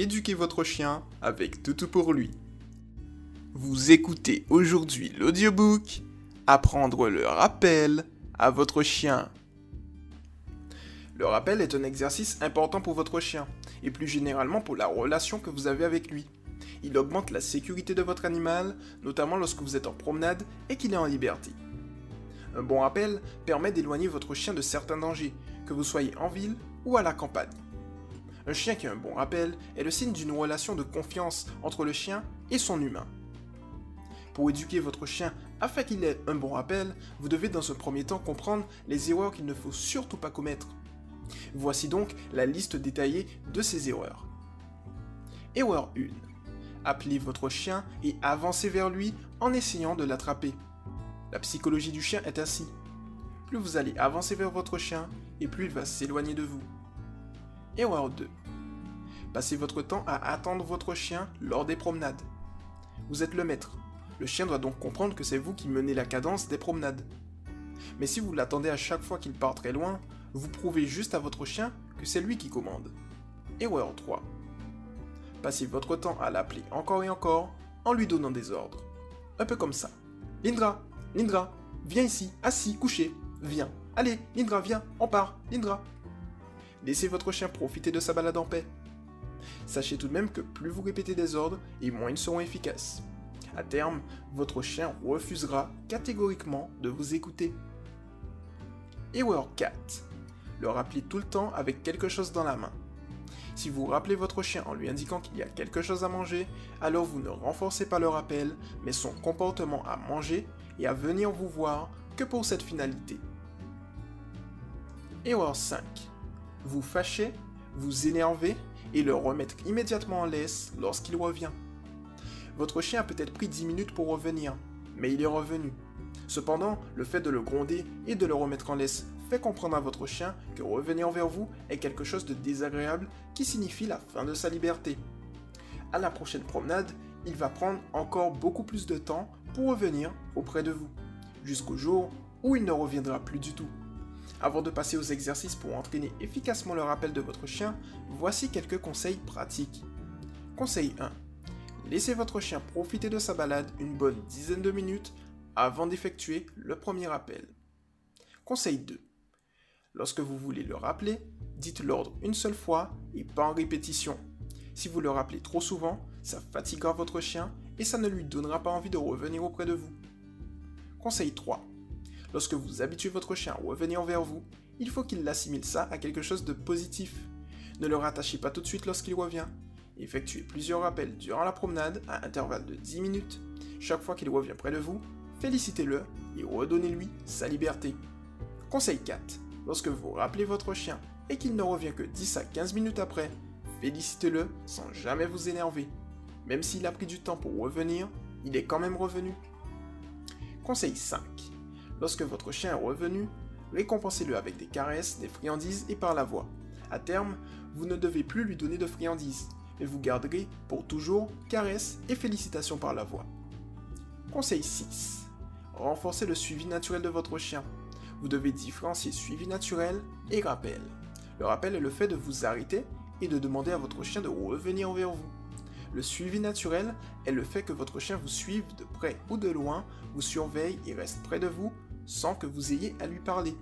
éduquer votre chien avec Toutou pour lui. Vous écoutez aujourd'hui l'audiobook Apprendre le rappel à votre chien. Le rappel est un exercice important pour votre chien et plus généralement pour la relation que vous avez avec lui. Il augmente la sécurité de votre animal, notamment lorsque vous êtes en promenade et qu'il est en liberté. Un bon rappel permet d'éloigner votre chien de certains dangers, que vous soyez en ville ou à la campagne. Un chien qui a un bon rappel est le signe d'une relation de confiance entre le chien et son humain. Pour éduquer votre chien afin qu'il ait un bon rappel, vous devez dans un premier temps comprendre les erreurs qu'il ne faut surtout pas commettre. Voici donc la liste détaillée de ces erreurs. Erreur 1. Appelez votre chien et avancez vers lui en essayant de l'attraper. La psychologie du chien est ainsi. Plus vous allez avancer vers votre chien, et plus il va s'éloigner de vous. Erreur 2. Passez votre temps à attendre votre chien lors des promenades. Vous êtes le maître. Le chien doit donc comprendre que c'est vous qui menez la cadence des promenades. Mais si vous l'attendez à chaque fois qu'il part très loin, vous prouvez juste à votre chien que c'est lui qui commande. Erreur 3. Passez votre temps à l'appeler encore et encore en lui donnant des ordres. Un peu comme ça. Lindra, Lindra, viens ici, assis, couché, viens. Allez, Lindra, viens, on part, Lindra. Laissez votre chien profiter de sa balade en paix. Sachez tout de même que plus vous répétez des ordres, et moins ils seront efficaces. À terme, votre chien refusera catégoriquement de vous écouter. Erreur 4. Le rappeler tout le temps avec quelque chose dans la main. Si vous rappelez votre chien en lui indiquant qu'il y a quelque chose à manger, alors vous ne renforcez pas le rappel, mais son comportement à manger et à venir vous voir que pour cette finalité. Erreur 5. Vous fâchez, vous énervez et le remettre immédiatement en laisse lorsqu'il revient. Votre chien a peut-être pris 10 minutes pour revenir, mais il est revenu. Cependant, le fait de le gronder et de le remettre en laisse fait comprendre à votre chien que revenir vers vous est quelque chose de désagréable qui signifie la fin de sa liberté. À la prochaine promenade, il va prendre encore beaucoup plus de temps pour revenir auprès de vous, jusqu'au jour où il ne reviendra plus du tout. Avant de passer aux exercices pour entraîner efficacement le rappel de votre chien, voici quelques conseils pratiques. Conseil 1. Laissez votre chien profiter de sa balade une bonne dizaine de minutes avant d'effectuer le premier rappel. Conseil 2. Lorsque vous voulez le rappeler, dites l'ordre une seule fois et pas en répétition. Si vous le rappelez trop souvent, ça fatiguera votre chien et ça ne lui donnera pas envie de revenir auprès de vous. Conseil 3. Lorsque vous habituez votre chien à revenir vers vous, il faut qu'il assimile ça à quelque chose de positif. Ne le rattachez pas tout de suite lorsqu'il revient. Effectuez plusieurs rappels durant la promenade à intervalles de 10 minutes. Chaque fois qu'il revient près de vous, félicitez-le et redonnez-lui sa liberté. Conseil 4. Lorsque vous rappelez votre chien et qu'il ne revient que 10 à 15 minutes après, félicitez-le sans jamais vous énerver. Même s'il a pris du temps pour revenir, il est quand même revenu. Conseil 5. Lorsque votre chien est revenu, récompensez-le avec des caresses, des friandises et par la voix. À terme, vous ne devez plus lui donner de friandises, mais vous garderez pour toujours caresses et félicitations par la voix. Conseil 6. Renforcez le suivi naturel de votre chien. Vous devez différencier suivi naturel et rappel. Le rappel est le fait de vous arrêter et de demander à votre chien de revenir vers vous. Le suivi naturel est le fait que votre chien vous suive de près ou de loin, vous surveille et reste près de vous sans que vous ayez à lui parler.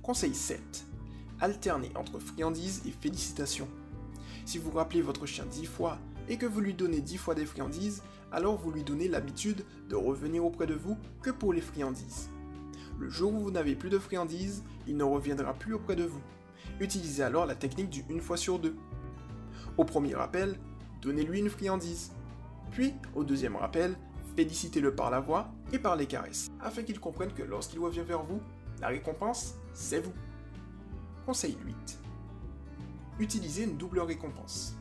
Conseil 7. Alternez entre friandises et félicitations. Si vous rappelez votre chien 10 fois et que vous lui donnez 10 fois des friandises, alors vous lui donnez l'habitude de revenir auprès de vous que pour les friandises. Le jour où vous n'avez plus de friandises, il ne reviendra plus auprès de vous. Utilisez alors la technique du une fois sur deux. Au premier rappel, donnez-lui une friandise. Puis, au deuxième rappel, félicitez-le par la voix et par les caresses, afin qu'il comprenne que lorsqu'il revient vers vous, la récompense, c'est vous. Conseil 8. Utilisez une double récompense.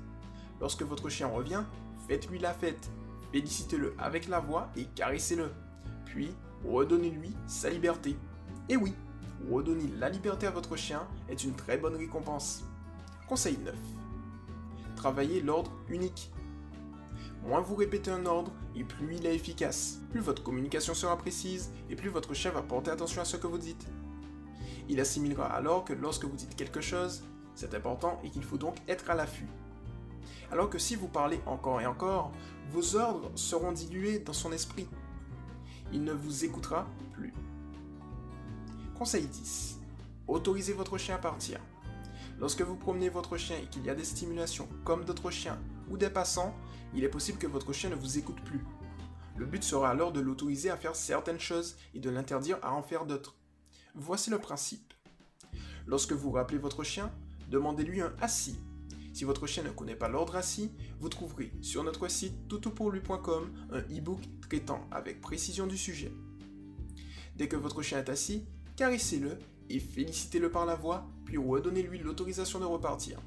Lorsque votre chien revient, faites-lui la fête, félicitez-le avec la voix et caressez-le. Puis, redonnez-lui sa liberté. Et oui, redonner la liberté à votre chien est une très bonne récompense. Conseil 9. Travaillez l'ordre unique. Moins vous répétez un ordre et plus il est efficace. Plus votre communication sera précise et plus votre chien va porter attention à ce que vous dites. Il assimilera alors que lorsque vous dites quelque chose, c'est important et qu'il faut donc être à l'affût. Alors que si vous parlez encore et encore, vos ordres seront dilués dans son esprit. Il ne vous écoutera plus. Conseil 10. Autorisez votre chien à partir. Lorsque vous promenez votre chien et qu'il y a des stimulations comme d'autres chiens ou des passants, il est possible que votre chien ne vous écoute plus. Le but sera alors de l'autoriser à faire certaines choses et de l'interdire à en faire d'autres. Voici le principe. Lorsque vous rappelez votre chien, demandez-lui un assis. Si votre chien ne connaît pas l'ordre assis, vous trouverez sur notre site toutopourlui.com un e-book traitant avec précision du sujet. Dès que votre chien est assis, caressez-le et félicitez-le par la voix, puis redonnez-lui l'autorisation de repartir.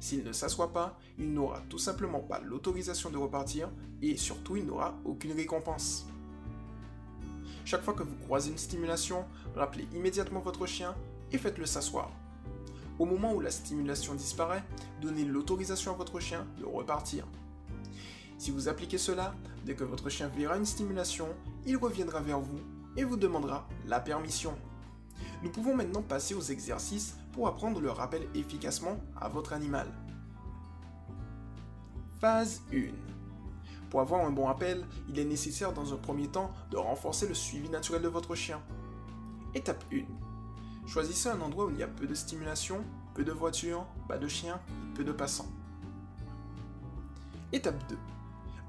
S'il ne s'assoit pas, il n'aura tout simplement pas l'autorisation de repartir et surtout il n'aura aucune récompense. Chaque fois que vous croisez une stimulation, rappelez immédiatement votre chien et faites-le s'asseoir. Au moment où la stimulation disparaît, donnez l'autorisation à votre chien de repartir. Si vous appliquez cela, dès que votre chien verra une stimulation, il reviendra vers vous et vous demandera la permission. Nous pouvons maintenant passer aux exercices pour apprendre le rappel efficacement à votre animal. Phase 1. Pour avoir un bon rappel, il est nécessaire dans un premier temps de renforcer le suivi naturel de votre chien. Étape 1. Choisissez un endroit où il y a peu de stimulation, peu de voitures, pas de chiens peu de passants. Étape 2.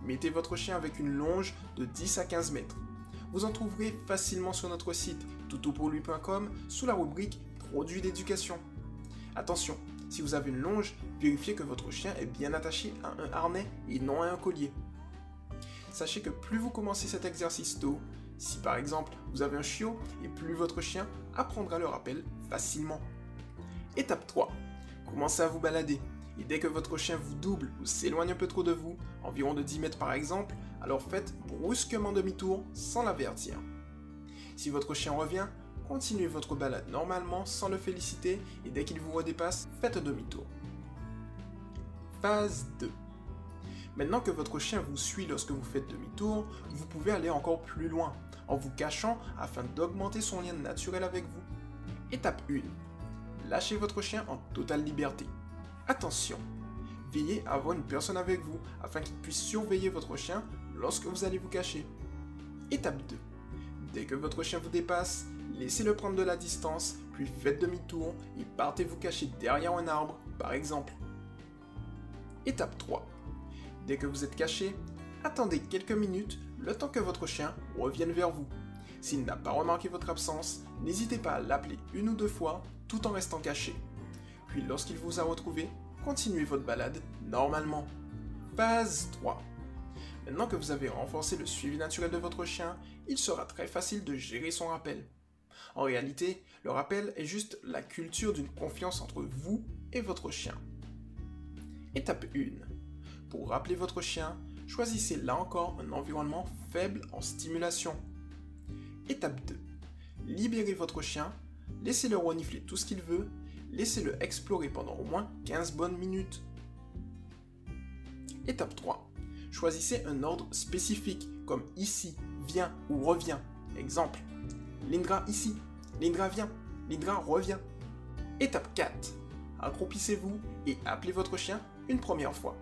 Mettez votre chien avec une longe de 10 à 15 mètres. Vous en trouverez facilement sur notre site toutopourlui.com sous la rubrique Produits d'éducation. Attention, si vous avez une longe, vérifiez que votre chien est bien attaché à un harnais et non à un collier. Sachez que plus vous commencez cet exercice tôt, si par exemple vous avez un chiot, et plus votre chien apprendra le rappel facilement. Étape 3. Commencez à vous balader. Et dès que votre chien vous double ou s'éloigne un peu trop de vous, environ de 10 mètres par exemple, alors faites brusquement demi-tour sans l'avertir. Si votre chien revient, continuez votre balade normalement sans le féliciter et dès qu'il vous redépasse, faites demi-tour. Phase 2. Maintenant que votre chien vous suit lorsque vous faites demi-tour, vous pouvez aller encore plus loin, en vous cachant afin d'augmenter son lien naturel avec vous. Étape 1. Lâchez votre chien en totale liberté. Attention, veillez à avoir une personne avec vous afin qu'il puisse surveiller votre chien lorsque vous allez vous cacher. Étape 2. Dès que votre chien vous dépasse, laissez-le prendre de la distance, puis faites demi-tour et partez vous cacher derrière un arbre, par exemple. Étape 3. Dès que vous êtes caché, attendez quelques minutes le temps que votre chien revienne vers vous. S'il n'a pas remarqué votre absence, n'hésitez pas à l'appeler une ou deux fois tout en restant caché. Puis lorsqu'il vous a retrouvé, continuez votre balade normalement. Phase 3. Maintenant que vous avez renforcé le suivi naturel de votre chien, il sera très facile de gérer son rappel. En réalité, le rappel est juste la culture d'une confiance entre vous et votre chien. Étape 1. Pour rappeler votre chien, choisissez là encore un environnement faible en stimulation. Étape 2. Libérez votre chien, laissez-le renifler tout ce qu'il veut, laissez-le explorer pendant au moins 15 bonnes minutes. Étape 3. Choisissez un ordre spécifique comme ici, viens ou reviens. Exemple, Lindra ici, Lindra vient, Lindra revient. Étape 4. Accroupissez-vous et appelez votre chien une première fois.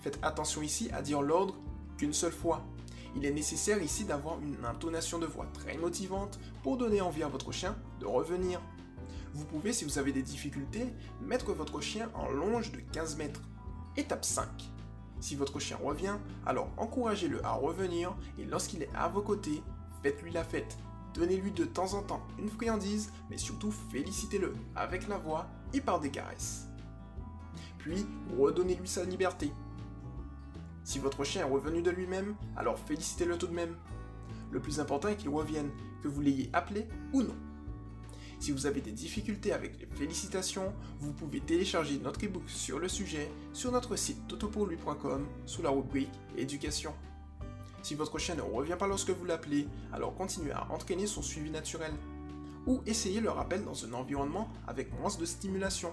Faites attention ici à dire l'ordre qu'une seule fois. Il est nécessaire ici d'avoir une intonation de voix très motivante pour donner envie à votre chien de revenir. Vous pouvez, si vous avez des difficultés, mettre votre chien en longe de 15 mètres. Étape 5. Si votre chien revient, alors encouragez-le à revenir et lorsqu'il est à vos côtés, faites-lui la fête. Donnez-lui de temps en temps une friandise, mais surtout félicitez-le avec la voix et par des caresses. Puis, redonnez-lui sa liberté. Si votre chien est revenu de lui-même, alors félicitez-le tout de même. Le plus important est qu'il revienne, que vous l'ayez appelé ou non. Si vous avez des difficultés avec les félicitations, vous pouvez télécharger notre ebook sur le sujet sur notre site totopourlui.com sous la rubrique Éducation. Si votre chien ne revient pas lorsque vous l'appelez, alors continuez à entraîner son suivi naturel. Ou essayez le rappel dans un environnement avec moins de stimulation.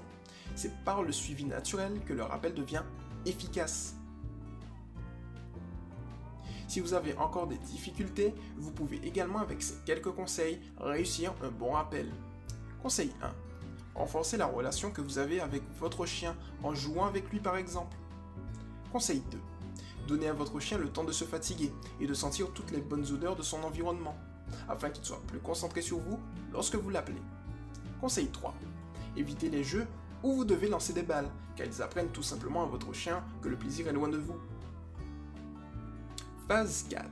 C'est par le suivi naturel que le rappel devient efficace. Si vous avez encore des difficultés, vous pouvez également avec ces quelques conseils réussir un bon rappel. Conseil 1. Renforcez la relation que vous avez avec votre chien en jouant avec lui par exemple. Conseil 2. Donnez à votre chien le temps de se fatiguer et de sentir toutes les bonnes odeurs de son environnement, afin qu'il soit plus concentré sur vous lorsque vous l'appelez. Conseil 3. Évitez les jeux où vous devez lancer des balles, car ils apprennent tout simplement à votre chien que le plaisir est loin de vous. Phase 4.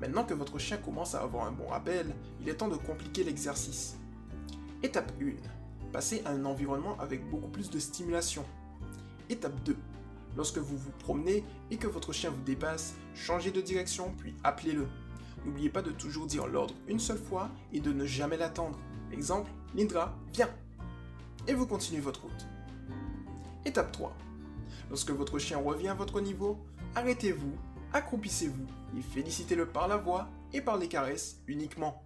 Maintenant que votre chien commence à avoir un bon rappel, il est temps de compliquer l'exercice. Étape 1. Passez à un environnement avec beaucoup plus de stimulation. Étape 2. Lorsque vous vous promenez et que votre chien vous dépasse, changez de direction puis appelez-le. N'oubliez pas de toujours dire l'ordre une seule fois et de ne jamais l'attendre. Exemple, Lindra, viens Et vous continuez votre route. Étape 3. Lorsque votre chien revient à votre niveau, arrêtez-vous, accroupissez-vous et félicitez-le par la voix et par les caresses uniquement.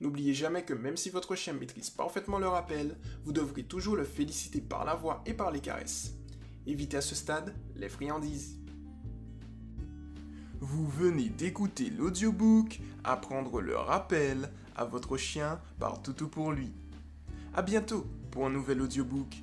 N'oubliez jamais que même si votre chien maîtrise parfaitement le rappel, vous devrez toujours le féliciter par la voix et par les caresses. Évitez à ce stade les friandises. Vous venez d'écouter l'audiobook Apprendre le rappel à votre chien par Toutou pour lui. A bientôt pour un nouvel audiobook.